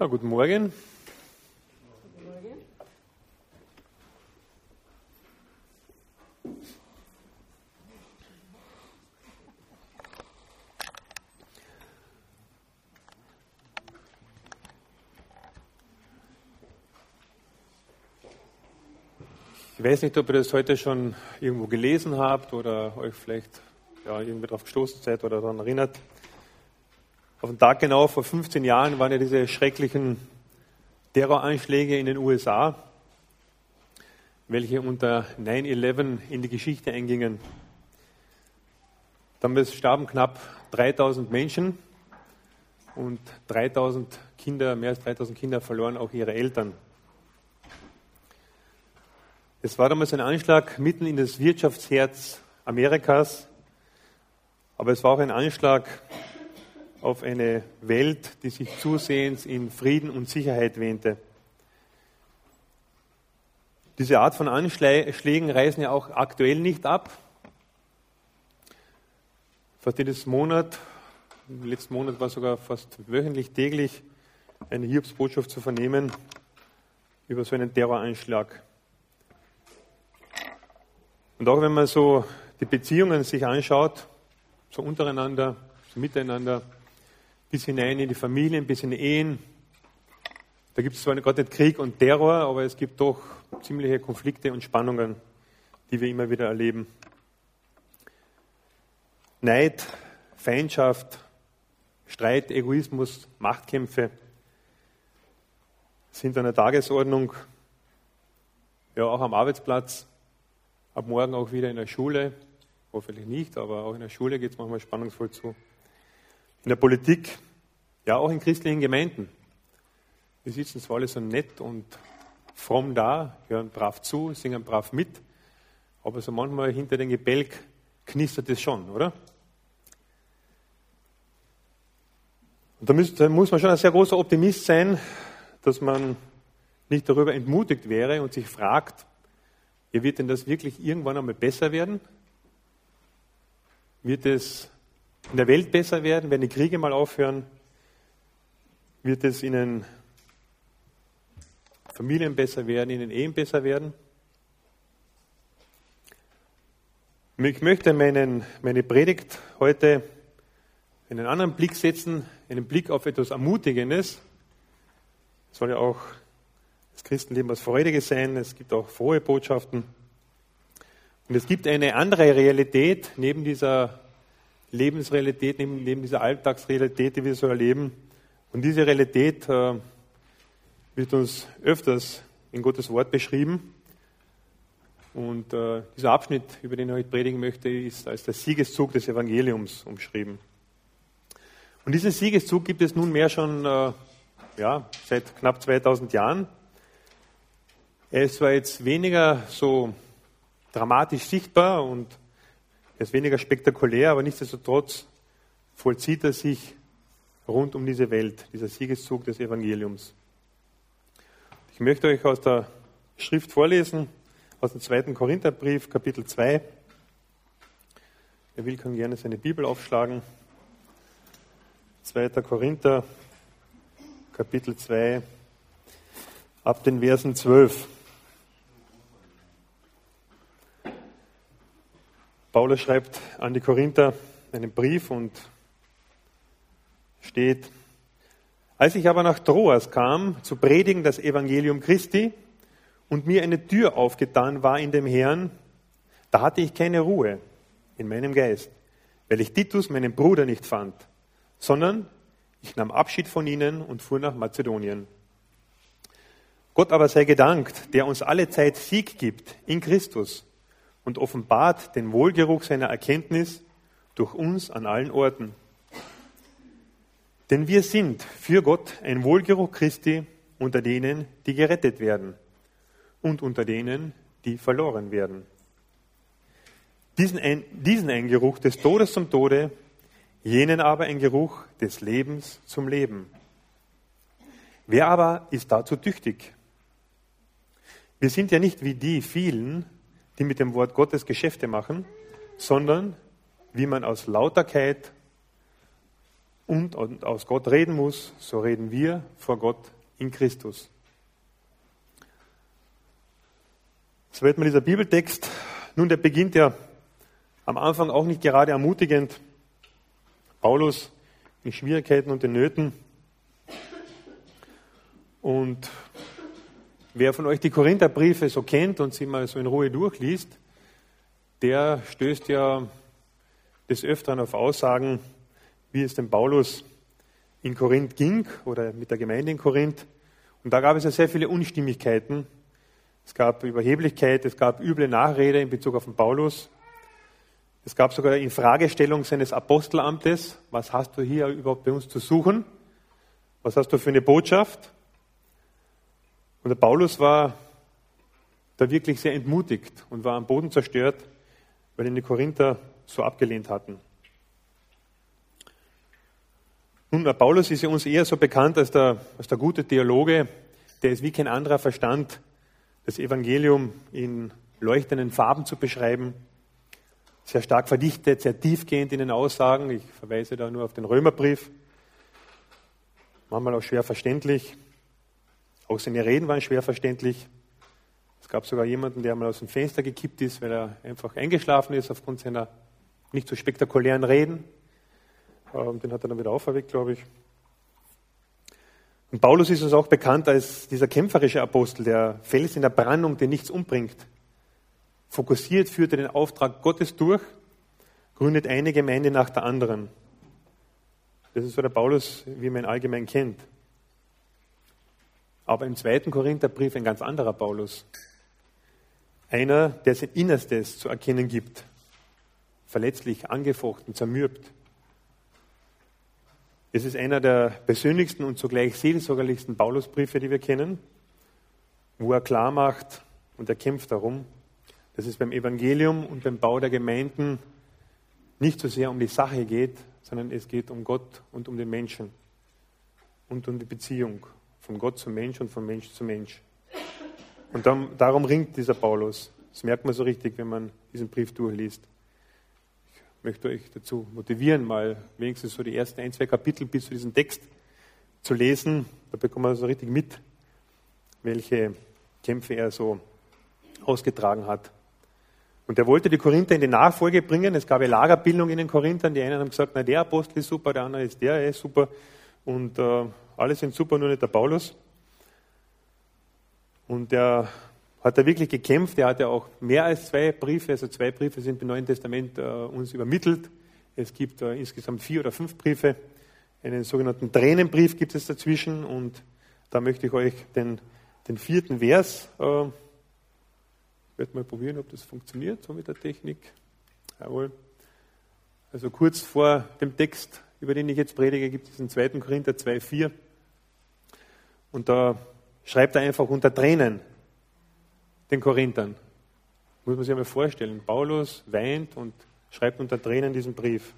Ja, guten Morgen. Ich weiß nicht, ob ihr das heute schon irgendwo gelesen habt oder euch vielleicht ja, irgendwie darauf gestoßen seid oder daran erinnert. Auf den Tag genau vor 15 Jahren waren ja diese schrecklichen Terroranschläge in den USA, welche unter 9-11 in die Geschichte eingingen. Damals starben knapp 3000 Menschen und 3000 Kinder, mehr als 3000 Kinder verloren auch ihre Eltern. Es war damals ein Anschlag mitten in das Wirtschaftsherz Amerikas, aber es war auch ein Anschlag auf eine Welt, die sich zusehends in Frieden und Sicherheit wähnte. Diese Art von Anschlägen reißen ja auch aktuell nicht ab. Fast jedes Monat, im letzten Monat war sogar fast wöchentlich, täglich eine Hiobsbotschaft zu vernehmen über so einen Terroranschlag. Und auch wenn man so die Beziehungen sich anschaut, so untereinander, so miteinander, bis hinein in die Familien, bis in die Ehen, da gibt es zwar gerade nicht Krieg und Terror, aber es gibt doch ziemliche Konflikte und Spannungen, die wir immer wieder erleben. Neid, Feindschaft, Streit, Egoismus, Machtkämpfe sind an der Tagesordnung, ja auch am Arbeitsplatz, Ab morgen auch wieder in der Schule, hoffentlich nicht, aber auch in der Schule geht es manchmal spannungsvoll zu. In der Politik, ja auch in christlichen Gemeinden. Wir sitzen zwar alle so nett und fromm da, hören brav zu, singen brav mit, aber so manchmal hinter dem Gebälk knistert es schon, oder? Und da muss, man schon ein sehr großer Optimist sein, dass man nicht darüber entmutigt wäre und sich fragt, wird denn das wirklich irgendwann einmal besser werden? Wird es in der Welt besser werden, wenn die Kriege mal aufhören? Wird es in den Familien besser werden, in den Ehen besser werden? Ich möchte meinen, meine Predigt heute in einen anderen Blick setzen, einen Blick auf etwas Ermutigendes. Es soll ja auch das Christenleben was Freudiges sein, es gibt auch frohe Botschaften. Und es gibt eine andere Realität neben dieser Lebensrealität, neben, neben dieser Alltagsrealität, die wir so erleben. Und diese Realität äh, wird uns öfters in Gottes Wort beschrieben. Und äh, dieser Abschnitt, über den ich heute predigen möchte, ist als der Siegeszug des Evangeliums umschrieben. Und diesen Siegeszug gibt es nunmehr schon äh, ja, seit knapp 2000 Jahren. Ist zwar jetzt weniger so dramatisch sichtbar und er ist weniger spektakulär, aber nichtsdestotrotz vollzieht er sich rund um diese Welt, dieser Siegeszug des Evangeliums. Ich möchte euch aus der Schrift vorlesen, aus dem zweiten Korintherbrief, Kapitel 2. Wer will, kann gerne seine Bibel aufschlagen. 2. Korinther, Kapitel 2, ab den Versen 12. Paulus schreibt an die Korinther einen Brief und steht, als ich aber nach Troas kam, zu predigen das Evangelium Christi und mir eine Tür aufgetan war in dem Herrn, da hatte ich keine Ruhe in meinem Geist, weil ich Titus, meinen Bruder, nicht fand, sondern ich nahm Abschied von ihnen und fuhr nach Mazedonien. Gott aber sei gedankt, der uns alle Zeit Sieg gibt in Christus und offenbart den Wohlgeruch seiner Erkenntnis durch uns an allen Orten. Denn wir sind für Gott ein Wohlgeruch Christi unter denen, die gerettet werden und unter denen, die verloren werden. Diesen ein, diesen ein Geruch des Todes zum Tode, jenen aber ein Geruch des Lebens zum Leben. Wer aber ist dazu tüchtig? Wir sind ja nicht wie die vielen, die mit dem Wort Gottes Geschäfte machen, sondern wie man aus Lauterkeit und aus Gott reden muss, so reden wir vor Gott in Christus. So wird mir dieser Bibeltext, nun der beginnt ja am Anfang auch nicht gerade ermutigend. Paulus in Schwierigkeiten und in Nöten. Und wer von euch die Korintherbriefe so kennt und sie mal so in Ruhe durchliest, der stößt ja des Öfteren auf Aussagen, wie es dem Paulus in Korinth ging oder mit der Gemeinde in Korinth. Und da gab es ja sehr viele Unstimmigkeiten. Es gab Überheblichkeit, es gab üble Nachrede in Bezug auf den Paulus. Es gab sogar in Fragestellung seines Apostelamtes. Was hast du hier überhaupt bei uns zu suchen? Was hast du für eine Botschaft? Und der Paulus war da wirklich sehr entmutigt und war am Boden zerstört, weil ihn die Korinther so abgelehnt hatten. Nun, der Paulus ist ja uns eher so bekannt als der, als der gute Theologe, der es wie kein anderer verstand, das Evangelium in leuchtenden Farben zu beschreiben, sehr stark verdichtet, sehr tiefgehend in den Aussagen. Ich verweise da nur auf den Römerbrief. Manchmal auch schwer verständlich. Auch seine Reden waren schwer verständlich. Es gab sogar jemanden, der mal aus dem Fenster gekippt ist, weil er einfach eingeschlafen ist aufgrund seiner nicht so spektakulären Reden. Ähm, den hat er dann wieder auferweckt, glaube ich. Und Paulus ist uns auch bekannt als dieser kämpferische Apostel, der Fels in der Brandung, der nichts umbringt. Fokussiert führt er den Auftrag Gottes durch, gründet eine Gemeinde nach der anderen. Das ist so der Paulus, wie man ihn allgemein kennt. Aber im zweiten Korintherbrief ein ganz anderer Paulus. Einer, der sein Innerstes zu erkennen gibt. Verletzlich, angefochten, zermürbt. Es ist einer der persönlichsten und zugleich seelsorgerlichsten Paulusbriefe, die wir kennen, wo er klar macht und er kämpft darum, dass es beim Evangelium und beim Bau der Gemeinden nicht so sehr um die Sache geht, sondern es geht um Gott und um den Menschen und um die Beziehung von Gott zum Mensch und von Mensch zu Mensch. Und darum, darum ringt dieser Paulus. Das merkt man so richtig, wenn man diesen Brief durchliest möchte euch dazu motivieren, mal wenigstens so die ersten ein, zwei Kapitel bis zu diesem Text zu lesen. Da bekommt man so richtig mit, welche Kämpfe er so ausgetragen hat. Und er wollte die Korinther in die Nachfolge bringen. Es gab eine Lagerbildung in den Korinthern. Die einen haben gesagt, na, der Apostel ist super, der andere ist der, er ist super. Und äh, alle sind super, nur nicht der Paulus. Und der hat er wirklich gekämpft. Er hat ja auch mehr als zwei Briefe, also zwei Briefe sind im Neuen Testament äh, uns übermittelt. Es gibt äh, insgesamt vier oder fünf Briefe. Einen sogenannten Tränenbrief gibt es dazwischen und da möchte ich euch den, den vierten Vers, äh, ich werde mal probieren, ob das funktioniert, so mit der Technik. Jawohl. Also kurz vor dem Text, über den ich jetzt predige, gibt es den 2. Korinther 2,4. Und da schreibt er einfach unter Tränen, den Korinthern. Muss man sich einmal vorstellen. Paulus weint und schreibt unter Tränen diesen Brief.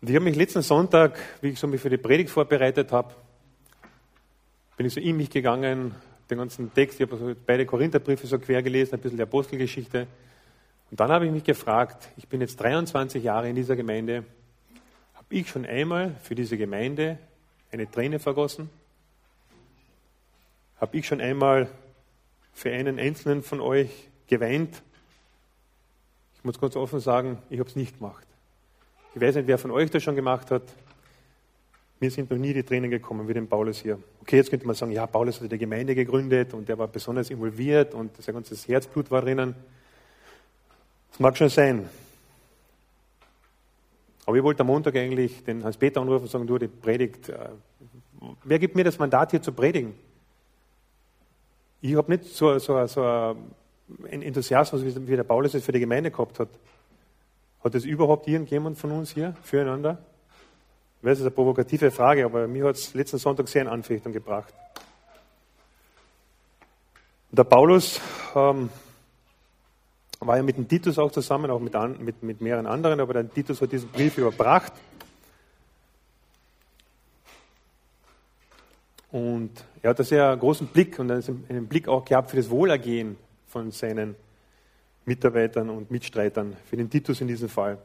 Und ich habe mich letzten Sonntag, wie ich so mich für die Predigt vorbereitet habe, bin ich so in mich gegangen, den ganzen Text, ich habe also beide Korintherbriefe so quer gelesen, ein bisschen die Apostelgeschichte. Und dann habe ich mich gefragt, ich bin jetzt 23 Jahre in dieser Gemeinde, ich schon einmal für diese Gemeinde eine Träne vergossen? Habe ich schon einmal für einen einzelnen von euch geweint? Ich muss ganz offen sagen, ich habe es nicht gemacht. Ich weiß nicht, wer von euch das schon gemacht hat. Mir sind noch nie die Tränen gekommen wie dem Paulus hier. Okay, jetzt könnte man sagen, ja, Paulus hat die Gemeinde gegründet und der war besonders involviert und sein ganzes Herzblut war drinnen. Das mag schon sein. Aber ich wollte am Montag eigentlich den Hans-Peter anrufen und sagen, du, die Predigt, äh, wer gibt mir das Mandat hier zu predigen? Ich habe nicht so, so, so einen Enthusiasmus, wie der Paulus es für die Gemeinde gehabt hat. Hat es überhaupt irgendjemand von uns hier füreinander? Ich weiß, das ist eine provokative Frage, aber mir hat es letzten Sonntag sehr in Anfechtung gebracht. Der Paulus ähm, war ja mit dem Titus auch zusammen, auch mit, an, mit, mit mehreren anderen, aber der Titus hat diesen Brief überbracht. Und er hat einen sehr großen Blick und einen Blick auch gehabt für das Wohlergehen von seinen Mitarbeitern und Mitstreitern, für den Titus in diesem Fall.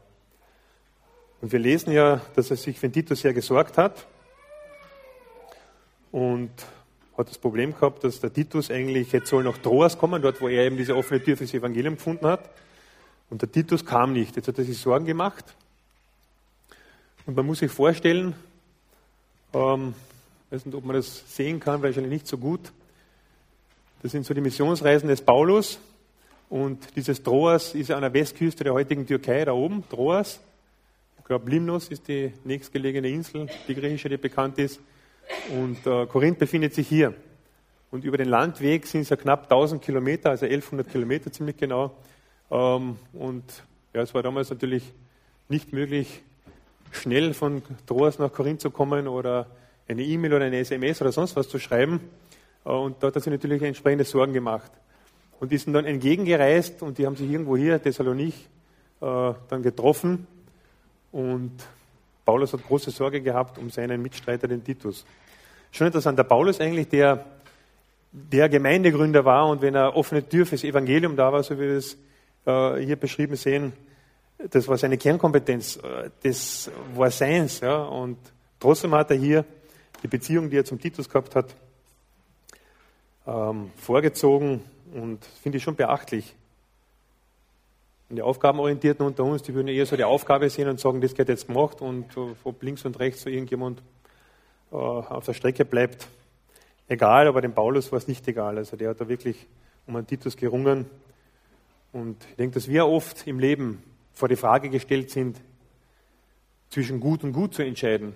Und wir lesen ja, dass er sich für den Titus sehr gesorgt hat und hat das Problem gehabt, dass der Titus eigentlich jetzt soll nach Troas kommen, dort wo er eben diese offene Tür fürs Evangelium gefunden hat. Und der Titus kam nicht. Jetzt hat er sich Sorgen gemacht. Und man muss sich vorstellen, ähm, ich weiß nicht, ob man das sehen kann, wahrscheinlich nicht so gut. Das sind so die Missionsreisen des Paulus. Und dieses Troas ist an der Westküste der heutigen Türkei, da oben, Troas. Ich glaube, Limnos ist die nächstgelegene Insel, die griechische, die bekannt ist. Und äh, Korinth befindet sich hier. Und über den Landweg sind es ja knapp 1000 Kilometer, also 1100 Kilometer ziemlich genau. Ähm, und ja, es war damals natürlich nicht möglich, schnell von Troas nach Korinth zu kommen oder eine E-Mail oder eine SMS oder sonst was zu schreiben. Äh, und dort hat sich natürlich entsprechende Sorgen gemacht. Und die sind dann entgegengereist und die haben sich irgendwo hier, Thessalonich, äh, dann getroffen. Und Paulus hat große Sorge gehabt um seinen Mitstreiter, den Titus. Schon interessant, der Paulus eigentlich, der, der Gemeindegründer war und wenn er offene Tür fürs Evangelium da war, so wie wir es äh, hier beschrieben sehen, das war seine Kernkompetenz, das war seins. Ja, und trotzdem hat er hier die Beziehung, die er zum Titus gehabt hat, ähm, vorgezogen und finde ich schon beachtlich. Und die Aufgabenorientierten unter uns, die würden eher so die Aufgabe sehen und sagen, das geht jetzt gemacht und ob links und rechts so irgendjemand äh, auf der Strecke bleibt, egal, aber dem Paulus war es nicht egal. Also der hat da wirklich um einen Titus gerungen. Und ich denke, dass wir oft im Leben vor die Frage gestellt sind, zwischen gut und gut zu entscheiden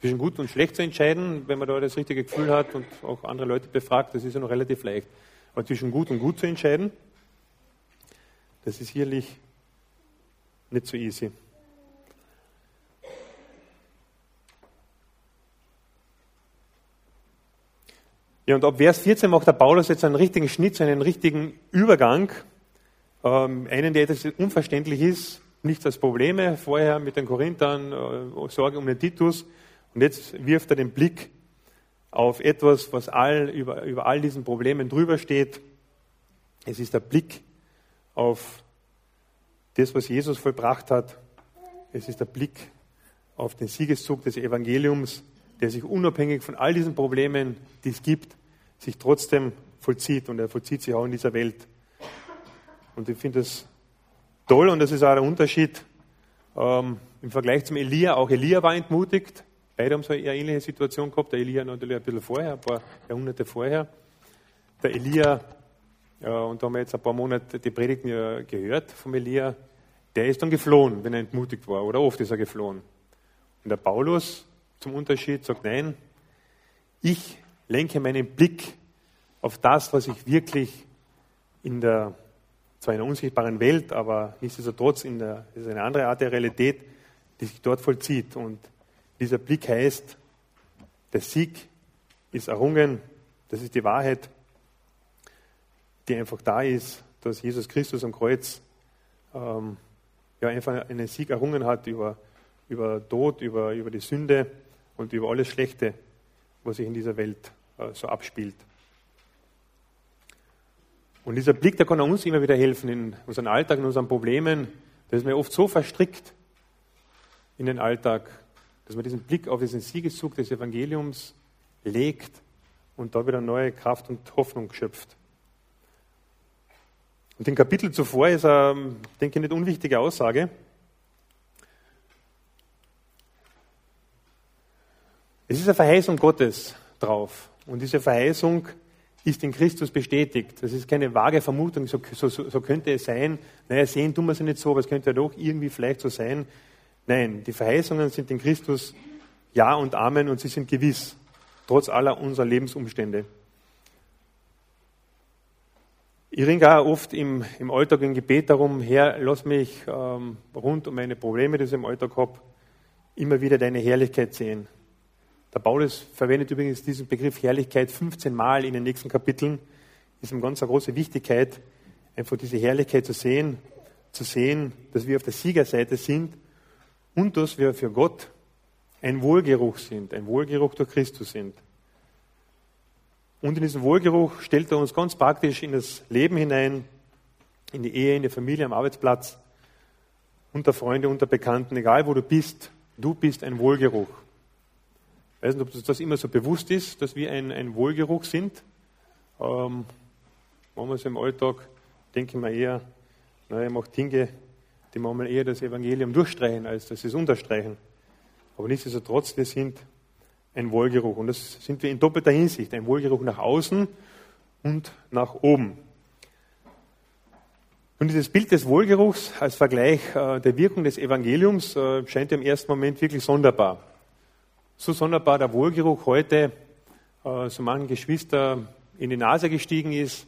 zwischen gut und schlecht zu entscheiden, wenn man da das richtige Gefühl hat und auch andere Leute befragt, das ist ja noch relativ leicht. Aber zwischen gut und gut zu entscheiden, das ist sicherlich nicht so easy. Ja, und ab Vers 14 macht der Paulus jetzt einen richtigen Schnitt, einen richtigen Übergang, ähm, einen, der etwas unverständlich ist, nichts als Probleme, vorher mit den Korinthern, äh, Sorge um den Titus, und jetzt wirft er den Blick auf etwas, was all, über, über all diesen Problemen drüber steht. Es ist der Blick auf das, was Jesus vollbracht hat. Es ist der Blick auf den Siegeszug des Evangeliums, der sich unabhängig von all diesen Problemen, die es gibt, sich trotzdem vollzieht. Und er vollzieht sich auch in dieser Welt. Und ich finde das toll und das ist auch der Unterschied ähm, im Vergleich zum Elia. Auch Elia war entmutigt. Beide haben so eine ähnliche Situation gehabt. Der Elia natürlich ein bisschen vorher, ein paar Jahrhunderte vorher. Der Elia, und da haben wir jetzt ein paar Monate die Predigten gehört vom Elia, der ist dann geflohen, wenn er entmutigt war, oder oft ist er geflohen. Und der Paulus, zum Unterschied, sagt, nein, ich lenke meinen Blick auf das, was ich wirklich in der, zwar in der unsichtbaren Welt, aber nichtsdestotrotz in der, das ist eine andere Art der Realität, die sich dort vollzieht. Und dieser Blick heißt, der Sieg ist errungen, das ist die Wahrheit, die einfach da ist, dass Jesus Christus am Kreuz ähm, ja, einfach einen Sieg errungen hat über, über Tod, über, über die Sünde und über alles Schlechte, was sich in dieser Welt äh, so abspielt. Und dieser Blick, der kann uns immer wieder helfen in unserem Alltag, in unseren Problemen. Da ist mir oft so verstrickt in den Alltag, dass man diesen Blick auf diesen Siegeszug des Evangeliums legt und da wieder neue Kraft und Hoffnung schöpft. Und im Kapitel zuvor ist eine, denke ich, nicht unwichtige Aussage. Es ist eine Verheißung Gottes drauf. Und diese Verheißung ist in Christus bestätigt. Das ist keine vage Vermutung, so, so, so könnte es sein. Naja, sehen tun wir es nicht so, aber es könnte ja doch irgendwie vielleicht so sein. Nein, die Verheißungen sind in Christus Ja und Amen und sie sind gewiss, trotz aller unserer Lebensumstände. Ich ringe auch oft im, im Alltag im Gebet darum, Herr, lass mich ähm, rund um meine Probleme, die ich im Alltag habe, immer wieder deine Herrlichkeit sehen. Der Paulus verwendet übrigens diesen Begriff Herrlichkeit 15 Mal in den nächsten Kapiteln. Ist eine ganz große Wichtigkeit, einfach diese Herrlichkeit zu sehen, zu sehen, dass wir auf der Siegerseite sind und dass wir für Gott ein Wohlgeruch sind, ein Wohlgeruch durch Christus sind. Und in diesem Wohlgeruch stellt er uns ganz praktisch in das Leben hinein, in die Ehe, in die Familie, am Arbeitsplatz. unter Freunden, unter Bekannten, egal wo du bist, du bist ein Wohlgeruch. Ich weiß nicht, ob das immer so bewusst ist, dass wir ein, ein Wohlgeruch sind. Ähm, manchmal so im Alltag denke ich mir eher, naja, ich mache Dinge, die manchmal eher das Evangelium durchstreichen, als dass sie es unterstreichen. Aber nichtsdestotrotz, wir sind ein Wohlgeruch. Und das sind wir in doppelter Hinsicht. Ein Wohlgeruch nach außen und nach oben. Und dieses Bild des Wohlgeruchs als Vergleich äh, der Wirkung des Evangeliums äh, scheint im ersten Moment wirklich sonderbar. So sonderbar der Wohlgeruch heute äh, so manchen Geschwister in die Nase gestiegen ist.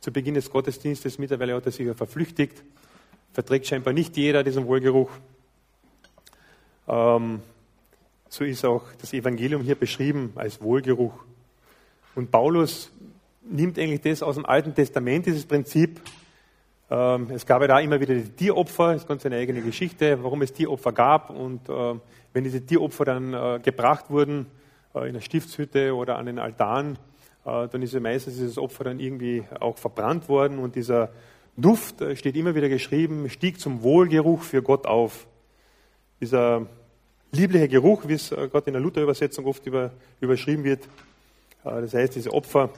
Zu Beginn des Gottesdienstes mittlerweile hat er sich ja verflüchtigt. Verträgt scheinbar nicht jeder diesen Wohlgeruch. Ähm, so ist auch das Evangelium hier beschrieben als Wohlgeruch. Und Paulus nimmt eigentlich das aus dem Alten Testament, dieses Prinzip, ähm, es gab ja da immer wieder die Tieropfer, das ist ganz eine eigene Geschichte, warum es Tieropfer gab. Und äh, wenn diese Tieropfer dann äh, gebracht wurden äh, in der Stiftshütte oder an den Altaren, dann ist ja meistens dieses Opfer dann irgendwie auch verbrannt worden. Und dieser Duft, steht immer wieder geschrieben, stieg zum Wohlgeruch für Gott auf. Dieser liebliche Geruch, wie es gerade in der Luther-Übersetzung oft über, überschrieben wird. Das heißt, diese Opfer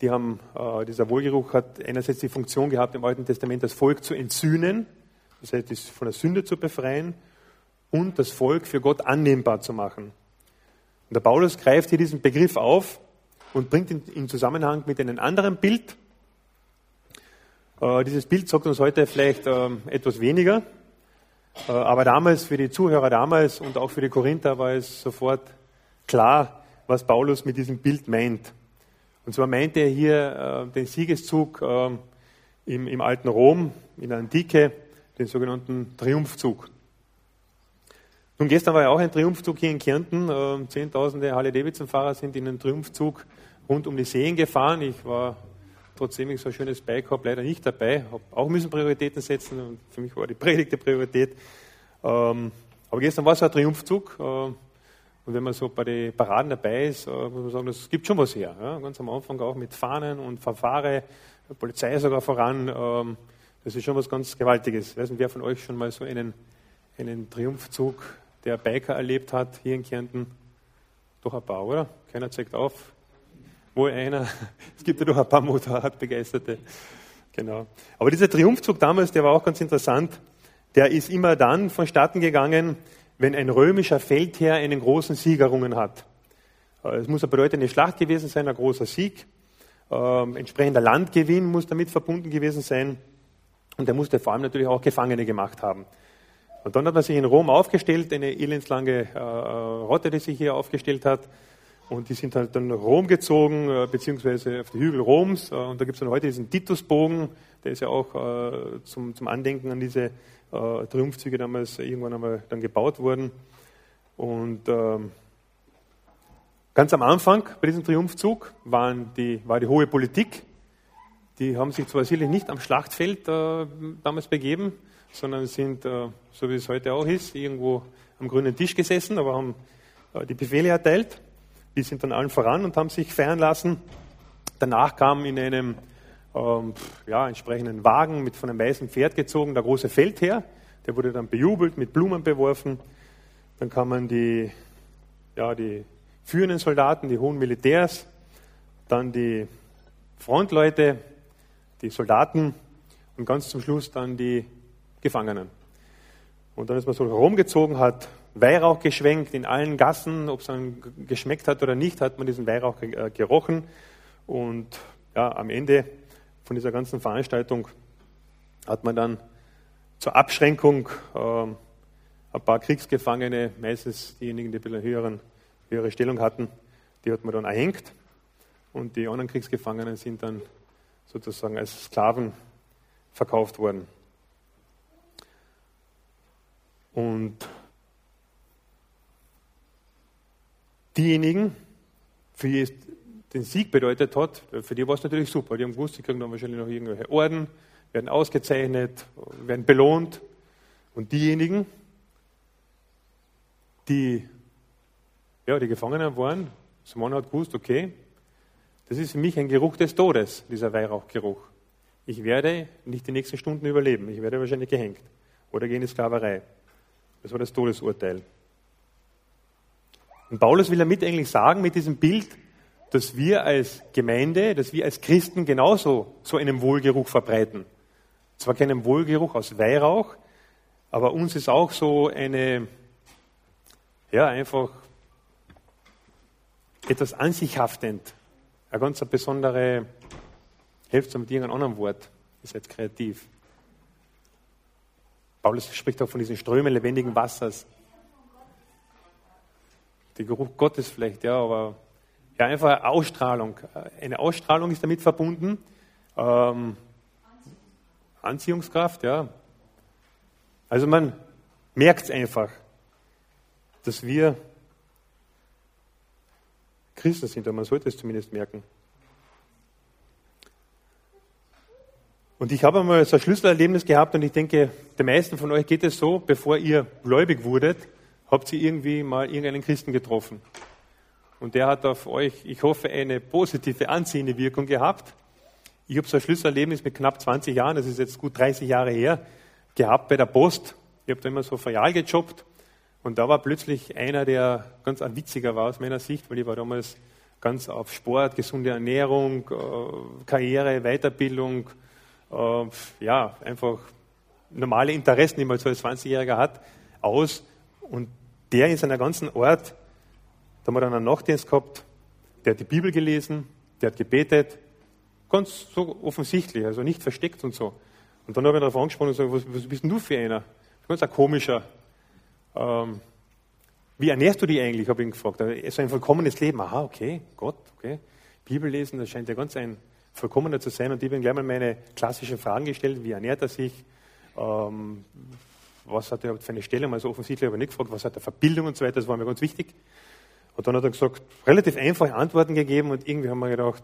die haben, äh, dieser Wohlgeruch hat einerseits die Funktion gehabt, im Alten Testament das Volk zu entsühnen, das heißt, es von der Sünde zu befreien und das Volk für Gott annehmbar zu machen. Und der Paulus greift hier diesen Begriff auf und bringt ihn in Zusammenhang mit einem anderen Bild. Äh, dieses Bild sagt uns heute vielleicht äh, etwas weniger, äh, aber damals, für die Zuhörer damals und auch für die Korinther war es sofort klar, was Paulus mit diesem Bild meint. Und zwar meinte er hier äh, den Siegeszug äh, im, im, alten Rom, in der Antike, den sogenannten Triumphzug. Nun, gestern war ja auch ein Triumphzug hier in Kärnten. Äh, Zehntausende Harley-Davidson-Fahrer sind in einem Triumphzug rund um die Seen gefahren. Ich war, trotzdem ich so ein schönes Bike habe, leider nicht dabei. Habe auch müssen Prioritäten setzen und für mich war die Predigt die Priorität. Ähm, aber gestern war es ein Triumphzug. Äh, und wenn man so bei den Paraden dabei ist, äh, muss man sagen, das gibt schon was her. Ja? Ganz am Anfang auch mit Fahnen und Verfahre, Polizei sogar voran. Ähm, das ist schon was ganz Gewaltiges. Ich weiß nicht, wer von euch schon mal so einen, einen Triumphzug der Biker erlebt hat, hier in Kärnten? Doch ein paar, oder? Keiner zeigt auf. Wo einer? Es gibt ja doch ein paar Motorradbegeisterte. Genau. Aber dieser Triumphzug damals, der war auch ganz interessant. Der ist immer dann vonstatten gegangen, wenn ein römischer Feldherr einen großen Sieg errungen hat. Äh, es muss eine bedeutende Schlacht gewesen sein, ein großer Sieg. Ähm, entsprechender Landgewinn muss damit verbunden gewesen sein. Und er musste vor allem natürlich auch Gefangene gemacht haben. Und dann hat man sich in Rom aufgestellt, eine elendslange äh, Rotte, die sich hier aufgestellt hat. Und die sind halt dann nach Rom gezogen, äh, beziehungsweise auf die Hügel Roms. Äh, und da gibt es dann heute diesen Titusbogen, der ist ja auch äh, zum, zum Andenken an diese äh, Triumphzüge damals irgendwann einmal dann gebaut wurden. Und ähm, ganz am Anfang bei diesem Triumphzug waren die, war die hohe Politik. Die haben sich zwar sicherlich nicht am Schlachtfeld äh, damals begeben, sondern sind, äh, so wie es heute auch ist, irgendwo am grünen Tisch gesessen, aber haben die Befehle erteilt. Die sind dann allen voran und haben sich feiern lassen. Danach kam in einem ähm, ja, entsprechenden Wagen mit von einem weißen Pferd gezogen, der große Feldherr, der wurde dann bejubelt, mit Blumen beworfen. Dann kamen die, ja, die führenden Soldaten, die hohen Militärs, dann die Frontleute, die Soldaten und ganz zum Schluss dann die Gefangenen. Und dann ist man so herumgezogen, hat Weihrauch geschwenkt in allen Gassen, ob es dann geschmeckt hat oder nicht, hat man diesen Weihrauch äh, gerochen. Und ja, am Ende von dieser ganzen Veranstaltung hat man dann zur Abschränkung äh, ein paar Kriegsgefangene, meistens diejenigen, die ein bisschen höheren, höhere Stellung hatten, die hat man dann erhängt und die anderen Kriegsgefangenen sind dann sozusagen als Sklaven verkauft worden. Und diejenigen, für die den Sieg bedeutet hat, für die war es natürlich super. Die haben gewusst, sie kriegen dann wahrscheinlich noch irgendwelche Orden, werden ausgezeichnet, werden belohnt. Und diejenigen, die, ja, die Gefangenen waren, so man hat gewusst, okay, das ist für mich ein Geruch des Todes, dieser Weihrauchgeruch. Ich werde nicht die nächsten Stunden überleben, ich werde wahrscheinlich gehängt. oder gehen in die Sklaverei. Das war das Todesurteil. Und Paulus will damit eigentlich sagen, mit diesem Bild, dass wir als Gemeinde, dass wir als Christen genauso so einen Wohlgeruch verbreiten. Zwar keinen Wohlgeruch aus Weihrauch, aber uns ist auch so eine, ja, einfach etwas an sich haftend. Eine ganz besondere, hilft mit irgendeinem anderen Wort, ist jetzt kreativ. Paulus spricht auch von diesen Strömen lebendigen Wassers. Der Geruch Gottes vielleicht, ja, aber ja, einfach Ausstrahlung. Eine Ausstrahlung ist damit verbunden. Ähm, Anziehungskraft, ja. Also man merkt es einfach, dass wir Christen sind, aber man sollte es zumindest merken. Und ich habe einmal so ein Schlüsselerlebnis gehabt und ich denke, den meisten von euch geht es so, bevor ihr gläubig wurdet, habt ihr irgendwie mal irgendeinen Christen getroffen. Und der hat auf euch, ich hoffe, eine positive anziehende Wirkung gehabt. Ich habe so ein Schlüsselerlebnis mit knapp 20 Jahren, das ist jetzt gut 30 Jahre her, gehabt bei der Post. Ich habe da immer so Filial gejobbt und da war plötzlich einer, der ganz ein witziger war aus meiner Sicht, weil ich war damals ganz auf Sport, gesunde Ernährung, äh, Karriere, Weiterbildung, äh, ja, einfach normale Interessen, die man so als 20-Jähriger hat, aus. Und der in seiner ganzen Ort, da haben wir dann einen Nachtdienst gehabt, der hat die Bibel gelesen, der hat gebetet, ganz so offensichtlich, also nicht versteckt und so. Und dann habe ich darauf angesprochen und gesagt, was, was bist denn du für einer? Ganz ein komischer. Ähm, wie ernährst du dich eigentlich, habe ich ihn gefragt. So ein vollkommenes Leben. Aha, okay, Gott, okay. Bibel lesen, das scheint ja ganz ein vollkommener zu sein. Und ich habe ihm gleich mal meine klassischen Fragen gestellt. Wie ernährt er sich? Ähm, was hat er für eine Stellung? Also offensichtlich habe ich nicht gefragt, was hat er für Bildung und so weiter. Das war mir ganz wichtig. Und dann hat er gesagt, relativ einfache Antworten gegeben und irgendwie haben wir gedacht,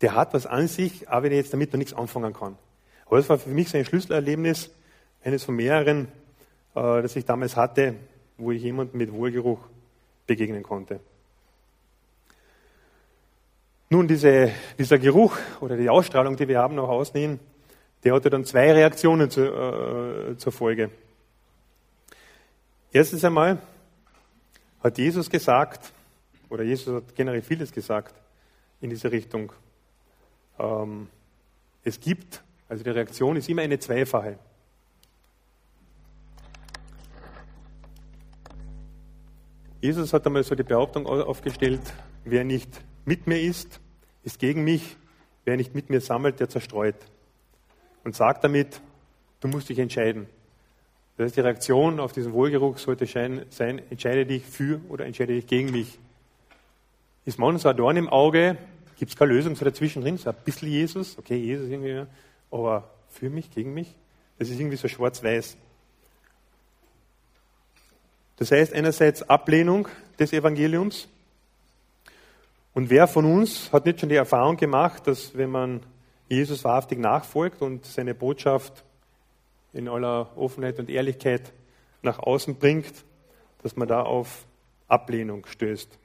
der hat was an sich, aber wenn ich jetzt damit noch nichts anfangen kann. Aber das war für mich so ein Schlüsselerlebnis, eines von mehreren, äh, das ich damals hatte, wo ich jemandem mit Wohlgeruch begegnen konnte. Nun, diese, dieser Geruch oder die Ausstrahlung, die wir haben nach außen hin, der hatte dann zwei Reaktionen zu, äh, zur Folge. Erstens einmal hat Jesus gesagt, oder Jesus hat generell vieles gesagt in diese Richtung. Ähm, es gibt, also die Reaktion ist immer eine zweifache. Jesus hat einmal so die Behauptung aufgestellt, wer nicht mit mir ist, ist gegen mich, wer nicht mit mir sammelt, der zerstreut. Und sagt damit, du musst dich entscheiden. Das heißt, die Reaktion auf diesen Wohlgeruch sollte sein, entscheide dich für oder entscheide dich gegen mich. Ist man so ein Dorn im Auge, gibt es keine Lösung so dazwischen drin, so ein bisschen Jesus, okay, Jesus irgendwie, aber für mich, gegen mich, das ist irgendwie so schwarz-weiß. Das heißt einerseits Ablehnung des Evangeliums. Und wer von uns hat nicht schon die Erfahrung gemacht, dass wenn man Jesus wahrhaftig nachfolgt und seine Botschaft in aller Offenheit und Ehrlichkeit nach außen bringt, dass man da auf Ablehnung stößt.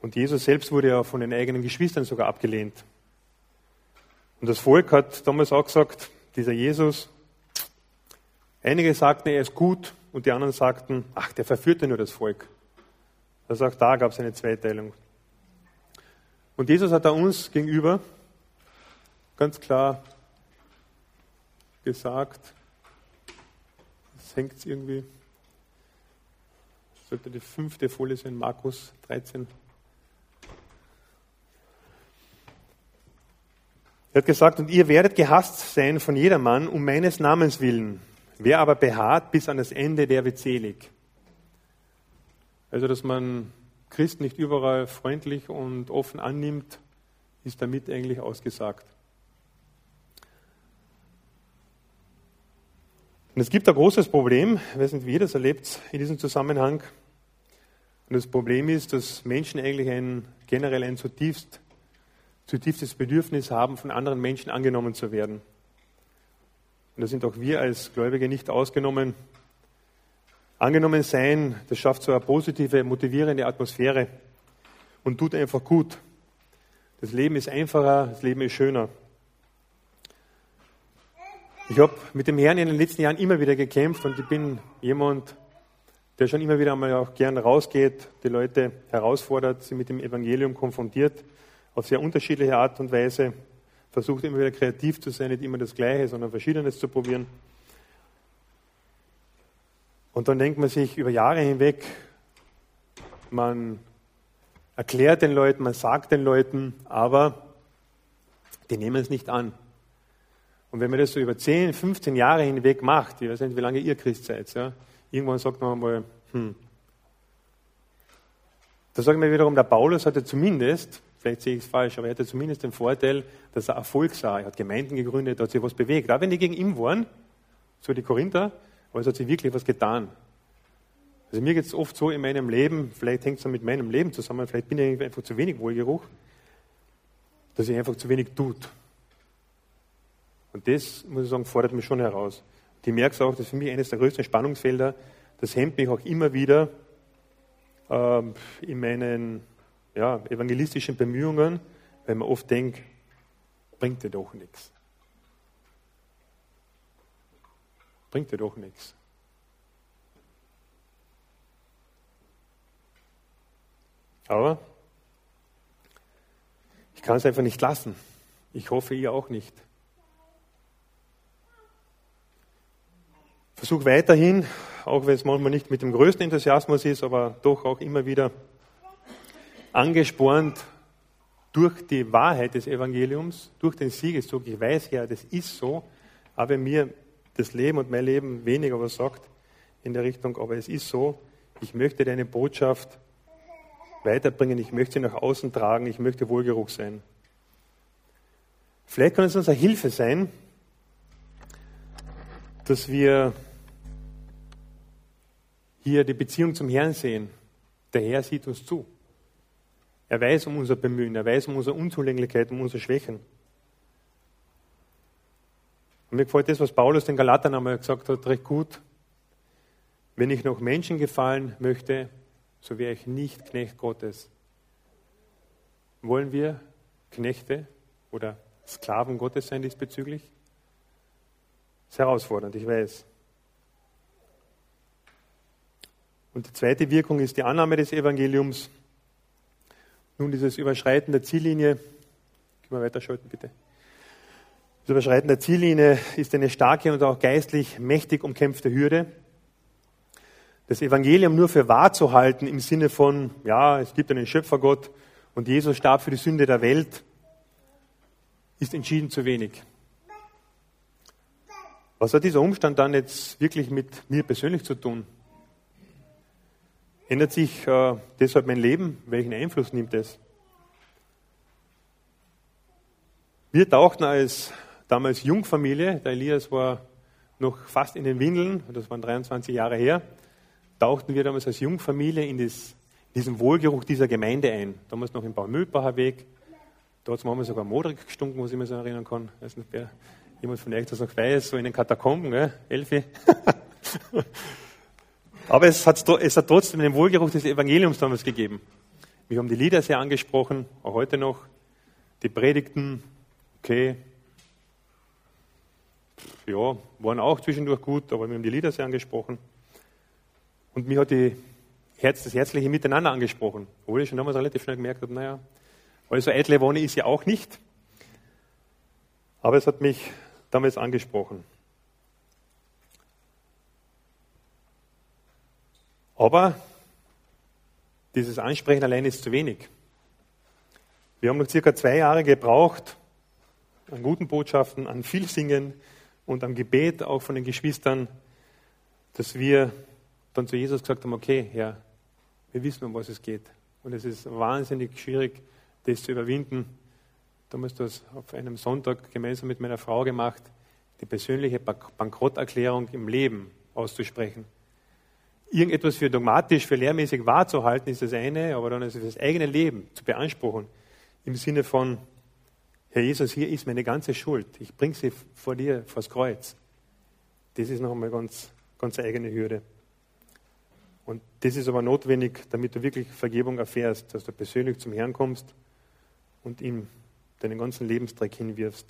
Und Jesus selbst wurde ja von den eigenen Geschwistern sogar abgelehnt. Und das Volk hat damals auch gesagt, dieser Jesus, einige sagten, er ist gut, und die anderen sagten, ach, der verführte nur das Volk. Also auch da gab es eine Zweiteilung. Und Jesus hat da uns gegenüber ganz klar gesagt, es hängt irgendwie, sollte die fünfte Folie sein, Markus 13. Er hat gesagt, und ihr werdet gehasst sein von jedermann um meines Namens willen. Wer aber beharrt bis an das Ende, der wird selig. Also, dass man Christen nicht überall freundlich und offen annimmt, ist damit eigentlich ausgesagt. Und es gibt ein großes Problem, ich weiß nicht, wie ihr das erlebt in diesem Zusammenhang. Und das Problem ist, dass Menschen eigentlich ein, generell ein zutiefst, zutiefstes Bedürfnis haben, von anderen Menschen angenommen zu werden. Und da sind auch wir als Gläubige nicht ausgenommen. Angenommen sein, das schafft so eine positive, motivierende Atmosphäre und tut einfach gut. Das Leben ist einfacher, das Leben ist schöner. Ich habe mit dem Herrn in den letzten Jahren immer wieder gekämpft und ich bin jemand, der schon immer wieder einmal auch gern rausgeht, die Leute herausfordert, sie mit dem Evangelium konfrontiert, auf sehr unterschiedliche Art und Weise, versucht immer wieder kreativ zu sein, nicht immer das Gleiche, sondern Verschiedenes zu probieren. Und dann denkt man sich über Jahre hinweg, man erklärt den Leuten, man sagt den Leuten, aber die nehmen es nicht an. Und wenn man das so über 10, 15 Jahre hinweg macht, ich weiß nicht, wie lange ihr Christ seid, ja, irgendwann sagt man einmal, hm. Da sage ich mir wiederum, der Paulus hatte zumindest, vielleicht sehe ich es falsch, aber er hatte zumindest den Vorteil, dass er Erfolg sah. Er hat Gemeinden gegründet, hat sich was bewegt. Auch wenn die gegen ihn waren, so die Korinther, aber es hat sich wirklich was getan. Also mir geht es oft so in meinem Leben, vielleicht hängt es mit meinem Leben zusammen, vielleicht bin ich einfach zu wenig Wohlgeruch, dass ich einfach zu wenig tut. Und das, muss ich sagen, fordert mich schon heraus. Ich merke es auch, das ist für mich eines der größten Spannungsfelder. Das hemmt mich auch immer wieder äh, in meinen ja, evangelistischen Bemühungen, weil man oft denkt, bringt dir doch nichts. Bringt dir doch nichts. Aber ich kann es einfach nicht lassen. Ich hoffe, ihr auch nicht. Versuche weiterhin, auch wenn es manchmal nicht mit dem größten Enthusiasmus ist, aber doch auch immer wieder angespornt durch die Wahrheit des Evangeliums, durch den Siegeszug. Ich weiß ja, das ist so, aber mir das Leben und mein Leben weniger was sagt in der Richtung, aber es ist so, ich möchte deine Botschaft weiterbringen, ich möchte sie nach außen tragen, ich möchte Wohlgeruch sein. Vielleicht kann es uns eine Hilfe sein, dass wir hier die Beziehung zum Herrn sehen. Der Herr sieht uns zu. Er weiß um unser Bemühen, er weiß um unsere Unzulänglichkeit, um unsere Schwächen. Und mir gefällt das, was Paulus den Galatern einmal gesagt hat, recht gut. Wenn ich noch Menschen gefallen möchte, so wäre ich nicht Knecht Gottes. Wollen wir Knechte oder Sklaven Gottes sein diesbezüglich? Das ist herausfordernd, ich weiß. Und die zweite Wirkung ist die Annahme des Evangeliums. Nun, dieses Überschreiten der Ziellinie, können wir weiterschalten bitte. Das Überschreiten der Ziellinie ist eine starke und auch geistlich mächtig umkämpfte Hürde das Evangelium nur für wahr zu halten im Sinne von, ja, es gibt einen Schöpfergott und Jesus starb für die Sünde der Welt, ist entschieden zu wenig. Was hat dieser Umstand dann jetzt wirklich mit mir persönlich zu tun? Ändert sich äh, deshalb mein Leben? Welchen Einfluss nimmt es? Wir tauchten als damals Jungfamilie, der Elias war noch fast in den Windeln, das waren 23 Jahre her, tauchten wir damals als Jungfamilie in, das, diesen Wohlgeruch dieser Gemeinde ein. Damals noch im Baumühlbacher Weg. Hat es manchmal sogar modrig gestunken, was ich mich so erinnern kann. Ich weiß nicht, wer jemand von euch das noch weiß, so in den Katakomben, gell? Elfi. Aber es hat, es hat trotzdem den Wohlgeruch des Evangeliums damals gegeben. Wir haben die Lieder sehr angesprochen, auch heute noch. Die Predigten, okay, ja, waren auch zwischendurch gut, aber wir haben die Lieder sehr angesprochen. Und mich hat die Herz, das herzliche Miteinander angesprochen, obwohl ich schon damals relativ schnell gemerkt habe, naja, also eitle Wonne ist ja auch nicht. Aber es hat mich damals angesprochen. Aber dieses Ansprechen allein ist zu wenig. Wir haben noch circa zwei Jahre gebraucht an guten Botschaften, an viel Singen und am Gebet auch von den Geschwistern, dass wir dann zu Jesus gesagt haben, okay, Herr, wir wissen, um was es geht. Und es ist wahnsinnig schwierig, das zu überwinden. Damals das auf einem Sonntag gemeinsam mit meiner Frau gemacht, die persönliche Bankrotterklärung im Leben auszusprechen. Irgendetwas für dogmatisch, für lehrmäßig wahrzuhalten, ist das eine, aber dann also für das eigene Leben zu beanspruchen, im Sinne von, Herr Jesus, hier ist meine ganze Schuld. Ich bringe sie vor dir, vors Kreuz. Das ist noch einmal ganz, ganz eigene Hürde. Und das ist aber notwendig, damit du wirklich Vergebung erfährst, dass du persönlich zum Herrn kommst und ihm deinen ganzen Lebensdreck hinwirfst.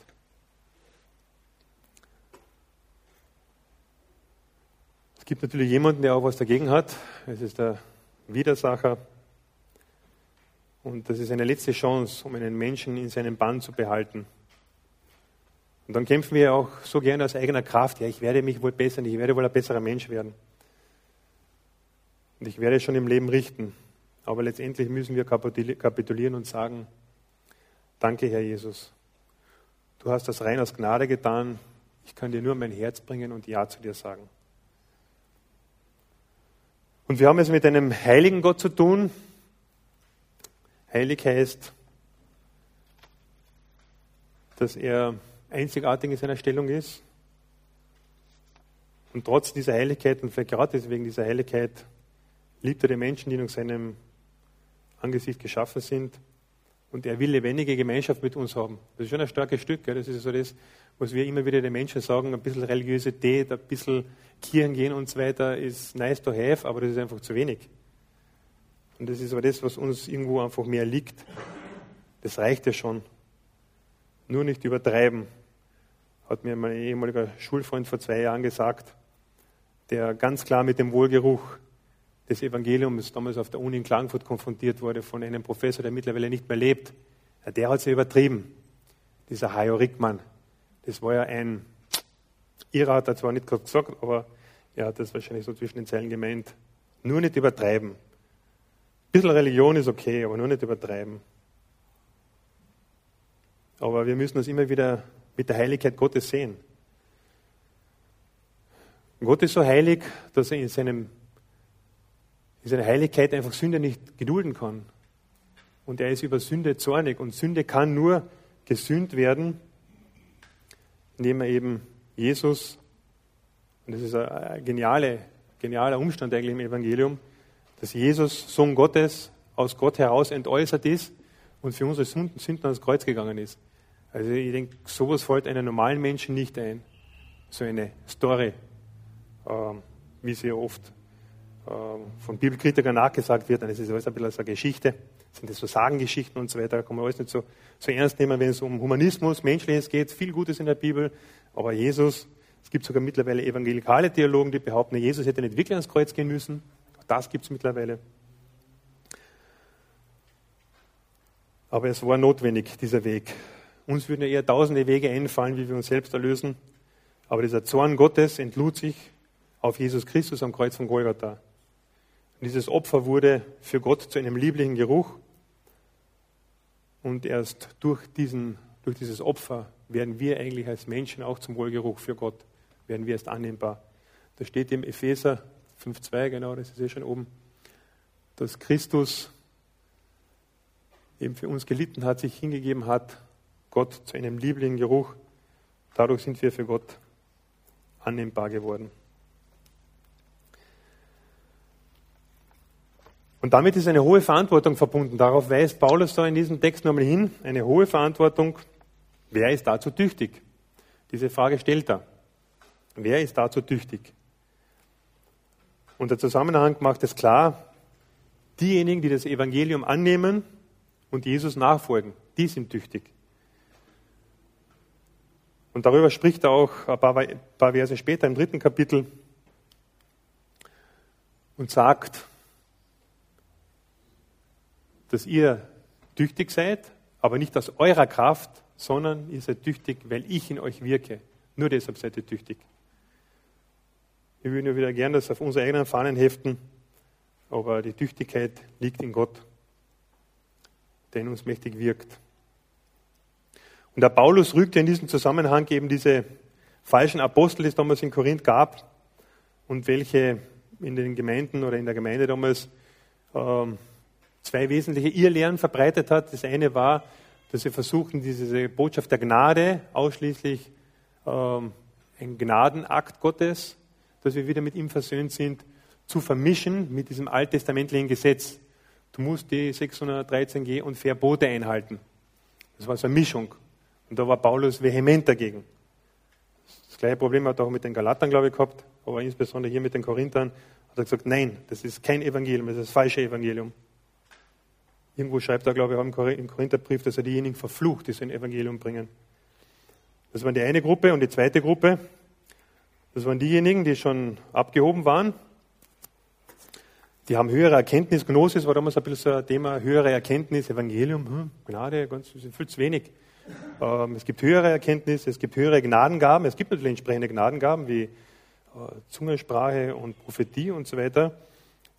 Gibt natürlich jemanden, der auch was dagegen hat. Es ist der Widersacher. Und das ist eine letzte Chance, um einen Menschen in seinem Bann zu behalten. Und dann kämpfen wir auch so gerne aus eigener Kraft. Ja, ich werde mich wohl bessern, ich werde wohl ein besserer Mensch werden. Und ich werde schon im Leben richten. Aber letztendlich müssen wir kapitulieren und sagen, danke Herr Jesus. Du hast das rein aus Gnade getan. Ich kann dir nur mein Herz bringen und Ja zu dir sagen. Und wir haben es mit einem heiligen Gott zu tun. Heilig heißt, dass er einzigartig in seiner Stellung ist. Und trotz dieser Heiligkeit und vielleicht gerade deswegen dieser Heiligkeit liebt er die Menschen, die nach seinem Angesicht geschaffen sind. Und er will lebendige Gemeinschaft mit uns haben. Das ist schon ein starkes Stück. Gell? Das ist so das, was wir immer wieder den Menschen sagen. Ein bisschen Religiosität, ein bisschen Kirchen gehen und so weiter ist nice to have, aber das ist einfach zu wenig. Und das ist aber das, was uns irgendwo einfach mehr liegt. Das reicht ja schon. Nur nicht übertreiben, hat mir mein ehemaliger Schulfreund vor zwei Jahren gesagt, der ganz klar mit dem Wohlgeruch des Evangeliums damals auf der Uni in Klagenfurt konfrontiert wurde von einem Professor, der mittlerweile nicht mehr lebt. Der hat es übertrieben, dieser Hajo Rickmann. Das war ja ein Irrer, hat er zwar nicht gesagt, aber er hat das wahrscheinlich so zwischen den Zeilen gemeint. Nur nicht übertreiben. Ein bisschen Religion ist okay, aber nur nicht übertreiben. Aber wir müssen uns immer wieder mit der Heiligkeit Gottes sehen. Gott ist so heilig, dass er in seinem in seiner Heiligkeit einfach Sünde nicht gedulden kann. Und er ist über Sünde zornig. Und Sünde kann nur gesühnt werden, indem er eben Jesus, und das ist ein geniale, genialer Umstand eigentlich im Evangelium, dass Jesus, Sohn Gottes, aus Gott heraus entäußert ist und für unsere Sünden ans Kreuz gegangen ist. Also ich denke, sowas fällt einem normalen Menschen nicht ein. So eine Story, ähm, wie sie oft von Bibelkritikern nachgesagt wird, das ist alles ein bisschen so eine Geschichte, sind das so Sagengeschichten und so weiter, da kann man alles nicht so, so ernst nehmen, wenn es um Humanismus, Menschliches geht, viel Gutes in der Bibel, aber Jesus, es gibt sogar mittlerweile evangelikale Theologen, die behaupten, Jesus hätte nicht wirklich ans Kreuz gehen müssen, das gibt es mittlerweile. Aber es war notwendig, dieser Weg. Uns würden ja eher tausende Wege einfallen, wie wir uns selbst erlösen. Aber dieser Zorn Gottes entlud sich auf Jesus Christus am Kreuz von Golgatha. Und dieses Opfer wurde für Gott zu einem lieblichen Geruch. Und erst durch, diesen, durch dieses Opfer werden wir eigentlich als Menschen auch zum Wohlgeruch für Gott, werden wir erst annehmbar. Da steht im Epheser 5,2, genau, das ist ja schon oben, dass Christus eben für uns gelitten hat, sich hingegeben hat, Gott zu einem lieblichen Geruch. Dadurch sind wir für Gott annehmbar geworden. Und damit ist eine hohe Verantwortung verbunden. Darauf weist Paulus da in diesem Text nochmal hin. Eine hohe Verantwortung. Wer ist dazu tüchtig? Diese Frage stellt er. Wer ist dazu tüchtig? Und der Zusammenhang macht es klar, diejenigen, die das Evangelium annehmen und Jesus nachfolgen, die sind tüchtig. Und darüber spricht er auch ein paar Verse später im dritten Kapitel und sagt, dass ihr tüchtig seid, aber nicht aus eurer Kraft, sondern ihr seid tüchtig, weil ich in euch wirke. Nur deshalb seid ihr tüchtig. Wir würden ja wieder gern das auf unsere eigenen Fahnen heften, aber die Tüchtigkeit liegt in Gott, der in uns mächtig wirkt. Und der Paulus rückt in diesem Zusammenhang eben diese falschen Apostel, die es damals in Korinth gab und welche in den Gemeinden oder in der Gemeinde damals ähm, zwei wesentliche Irrlehren verbreitet hat. Das eine war, dass sie versuchen, diese Botschaft der Gnade ausschließlich ähm, ein Gnadenakt Gottes, dass wir wieder mit ihm versöhnt sind, zu vermischen mit diesem alttestamentlichen Gesetz. Du musst die 613g und Verbote einhalten. Das war so eine Mischung. Und da war Paulus vehement dagegen. Das gleiche Problem hat er auch mit den Galatern, glaube ich, gehabt, aber insbesondere hier mit den Korinthern hat er gesagt, nein, das ist kein Evangelium, das ist das falsche Evangelium. Irgendwo schreibt er, glaube ich, im Korintherbrief, dass er diejenigen verflucht, die sein Evangelium bringen. Das war die eine Gruppe. Und die zweite Gruppe, Das waren diejenigen, die schon abgehoben waren. Die haben höhere Erkenntnis. Gnosis war damals ein bisschen so ein Thema, höhere Erkenntnis, Evangelium, hm, Gnade, ganz viel zu wenig. Ähm, es gibt höhere Erkenntnis, es gibt höhere Gnadengaben. Es gibt natürlich entsprechende Gnadengaben wie äh, Zungensprache und Prophetie und so weiter.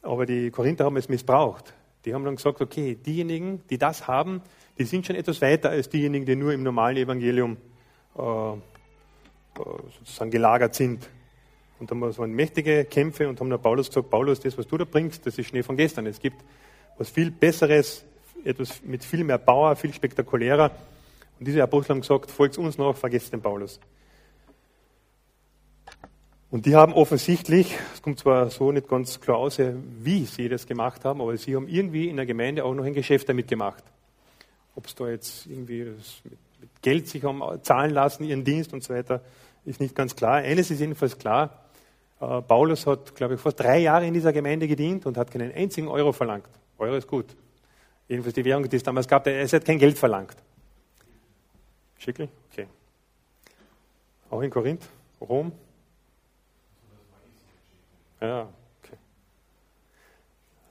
Aber die Korinther haben es missbraucht. Die haben dann gesagt, okay, diejenigen, die das haben, die sind schon etwas weiter als diejenigen, die nur im normalen Evangelium äh, äh sozusagen gelagert sind. Und dann waren mächtige Kämpfe und haben dann Paulus gesagt, Paulus, das, was du da bringst, das ist Schnee von gestern. Es gibt was viel Besseres, etwas mit viel mehr Power, viel spektakulärer. Und diese Apostel haben gesagt, folgt uns noch, vergesst den Paulus. Und die haben offensichtlich, es kommt zwar so nicht ganz klar aus, wie sie das gemacht haben, aber sie haben irgendwie in der Gemeinde auch noch ein Geschäft damit gemacht. Ob es da jetzt irgendwie mit, mit Geld sich haben zahlen lassen, ihren Dienst und so weiter, ist nicht ganz klar. Eines ist jedenfalls klar, äh, Paulus hat, glaube ich, fast drei Jahre in dieser Gemeinde gedient und hat keinen einzigen Euro verlangt. Euro ist gut. Jedenfalls die Währung, die es damals gab, er hat kein Geld verlangt. Schickel? Okay. Auch in Korinth? Rom? Ja, okay.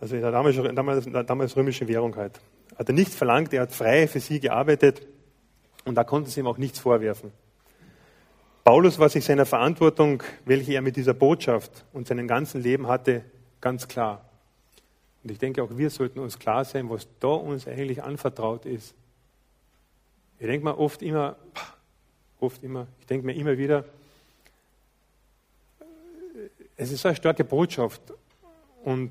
Also in der damals, damals, damals römischen Währung halt. Hat er nichts verlangt, er hat frei für sie gearbeitet und da konnten sie ihm auch nichts vorwerfen. Paulus war sich seiner Verantwortung, welche er mit dieser Botschaft und seinem ganzen Leben hatte, ganz klar. Und ich denke, auch wir sollten uns klar sein, was da uns eigentlich anvertraut ist. Ich denke mir oft immer, oft immer, ich denke mir immer wieder, es ist so eine starke Botschaft. Und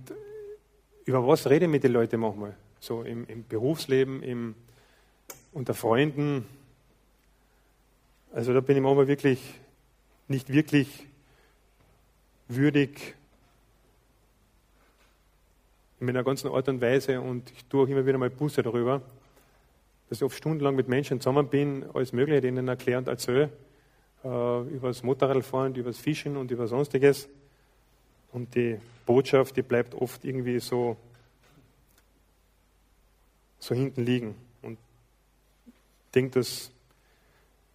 über was reden mit den Leuten manchmal? So im, im Berufsleben, im, unter Freunden. Also da bin ich manchmal wirklich nicht wirklich würdig in meiner ganzen Art und Weise und ich tue auch immer wieder mal Buße darüber, dass ich oft stundenlang mit Menschen zusammen bin, alles Mögliche denen erkläre und erzähle, äh, über das Motorradfahren, über das Fischen und über Sonstiges. Und die Botschaft, die bleibt oft irgendwie so, so hinten liegen. Und ich denke, dass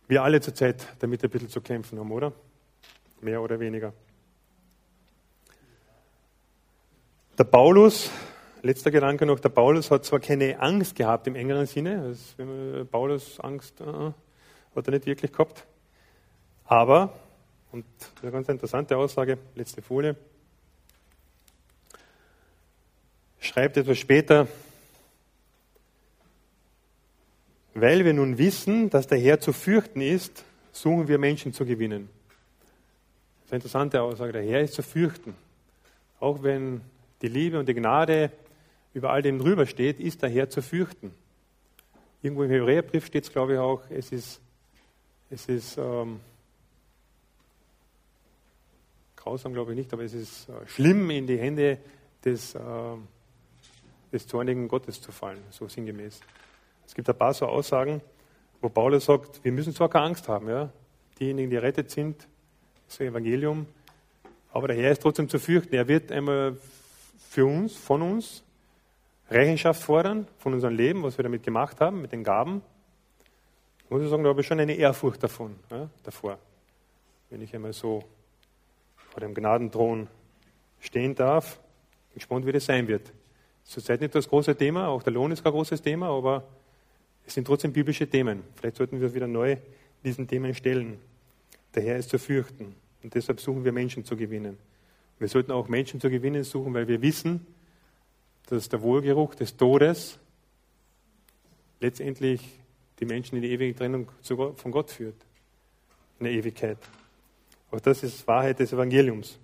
wir alle zurzeit damit ein bisschen zu kämpfen haben, oder? Mehr oder weniger. Der Paulus, letzter Gedanke noch, der Paulus hat zwar keine Angst gehabt im engeren Sinne, also wenn man Paulus Angst äh, hat er nicht wirklich gehabt, aber, und eine ganz interessante Aussage, letzte Folie, schreibt etwas später, weil wir nun wissen, dass der Herr zu fürchten ist, suchen wir Menschen zu gewinnen. Das ist eine interessante Aussage. Der Herr ist zu fürchten. Auch wenn die Liebe und die Gnade über all dem drüber steht, ist der Herr zu fürchten. Irgendwo im Hebräerbrief steht es, glaube ich, auch, es ist, es ist ähm, grausam, glaube ich nicht, aber es ist äh, schlimm, in die Hände des, äh, des zornigen Gottes zu fallen, so sinngemäß. Es gibt ein paar so Aussagen, wo Paulus sagt, wir müssen zwar keine Angst haben, ja, diejenigen, die errettet sind, das Evangelium, aber der Herr ist trotzdem zu fürchten. Er wird einmal für uns, von uns, Rechenschaft fordern von unserem Leben, was wir damit gemacht haben, mit den Gaben. Ich muss sagen, da habe ich schon eine Ehrfurcht davon, ja, davor, wenn ich einmal so vor dem Gnadenthron stehen darf. Gespannt, wie das sein wird. Zurzeit nicht das große Thema, auch der Lohn ist kein großes Thema, aber es sind trotzdem biblische Themen. Vielleicht sollten wir uns wieder neu diesen Themen stellen. Der Herr ist zu fürchten und deshalb suchen wir Menschen zu gewinnen. Wir sollten auch Menschen zu gewinnen suchen, weil wir wissen, dass der Wohlgeruch des Todes letztendlich die Menschen in die ewige Trennung von Gott führt. In der Ewigkeit. Auch das ist Wahrheit des Evangeliums.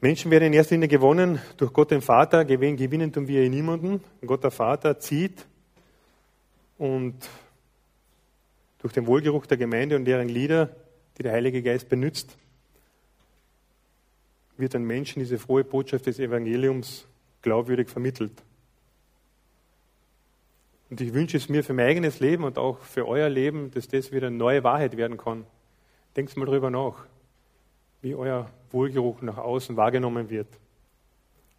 Menschen werden in erster Linie gewonnen durch Gott den Vater, gewinnen tun wir niemanden. Gott der Vater zieht und durch den Wohlgeruch der Gemeinde und deren Lieder, die der Heilige Geist benutzt, wird den Menschen diese frohe Botschaft des Evangeliums glaubwürdig vermittelt. Und ich wünsche es mir für mein eigenes Leben und auch für euer Leben, dass das wieder eine neue Wahrheit werden kann. Denkt mal drüber nach wie euer Wohlgeruch nach außen wahrgenommen wird.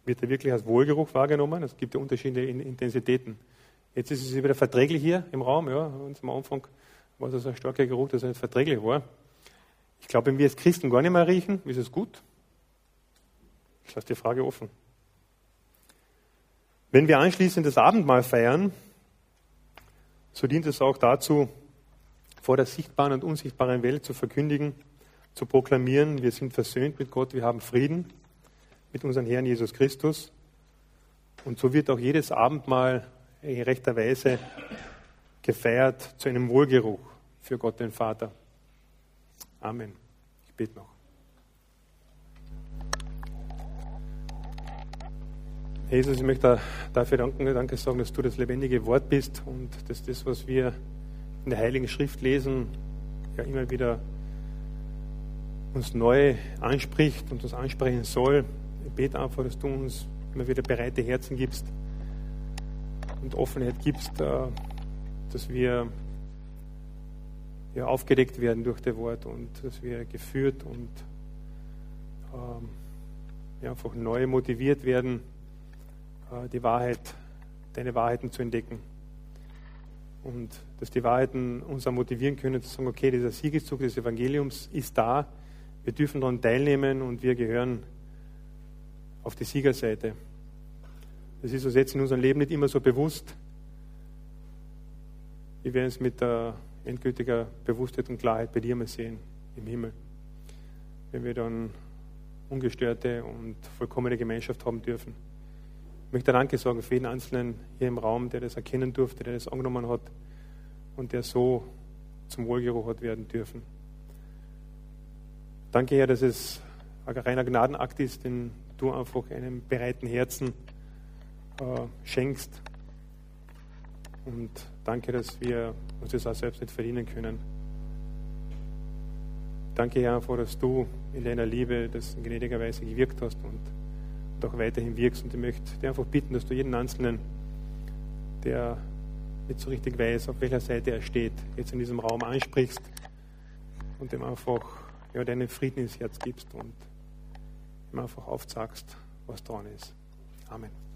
Wird er wirklich als Wohlgeruch wahrgenommen? Es gibt ja Unterschiede in Intensitäten. Jetzt ist es wieder verträglich hier im Raum. Ja, und am Anfang war es ein starker Geruch, dass er nicht verträglich war. Ich glaube, wenn wir als Christen gar nicht mehr riechen, ist es gut. Ich lasse die Frage offen. Wenn wir anschließend das Abendmahl feiern, so dient es auch dazu, vor der sichtbaren und unsichtbaren Welt zu verkündigen, zu proklamieren, wir sind versöhnt mit Gott, wir haben Frieden mit unserem Herrn Jesus Christus. Und so wird auch jedes Abendmahl in rechter Weise gefeiert zu einem Wohlgeruch für Gott den Vater. Amen. Ich bete noch. Jesus, ich möchte dafür danken, danke sagen, dass du das lebendige Wort bist und dass das, was wir in der Heiligen Schrift lesen, ja immer wieder uns neu anspricht und uns ansprechen soll. Ich bete einfach, dass du uns immer wieder bereite Herzen gibst und Offenheit gibst, äh, dass wir aufgedeckt werden durch das Wort und dass wir geführt und ähm, einfach neu motiviert werden, äh, die Wahrheit, deine Wahrheiten zu entdecken. Und dass die Wahrheiten uns auch motivieren können, zu sagen, okay, dieser Siegeszug des Evangeliums ist da, wir dürfen daran teilnehmen und wir gehören auf die Siegerseite. Das ist uns jetzt in unserem Leben nicht immer so bewusst. Wir werden es mit der endgültiger Bewusstheit und Klarheit bei dir mal sehen im Himmel. Wenn wir dann ungestörte und vollkommene Gemeinschaft haben dürfen. Ich möchte Danke sagen für jeden Einzelnen hier im Raum, der das erkennen durfte, der das angenommen hat und der so zum Wohlgeruch hat werden dürfen. Danke, Herr, dass es ein reiner Gnadenakt ist, den du einfach einem bereiten Herzen äh, schenkst. Und danke, dass wir uns das auch selbst nicht verdienen können. Danke, Herr, einfach, dass du in deiner Liebe das in gnädiger Weise gewirkt hast und, und auch weiterhin wirkst. Und ich möchte dir einfach bitten, dass du jeden Einzelnen, der nicht so richtig weiß, auf welcher Seite er steht, jetzt in diesem Raum ansprichst und dem einfach ja, deinen Frieden ins Herz gibst und ihm einfach aufzeigst, was dran ist. Amen.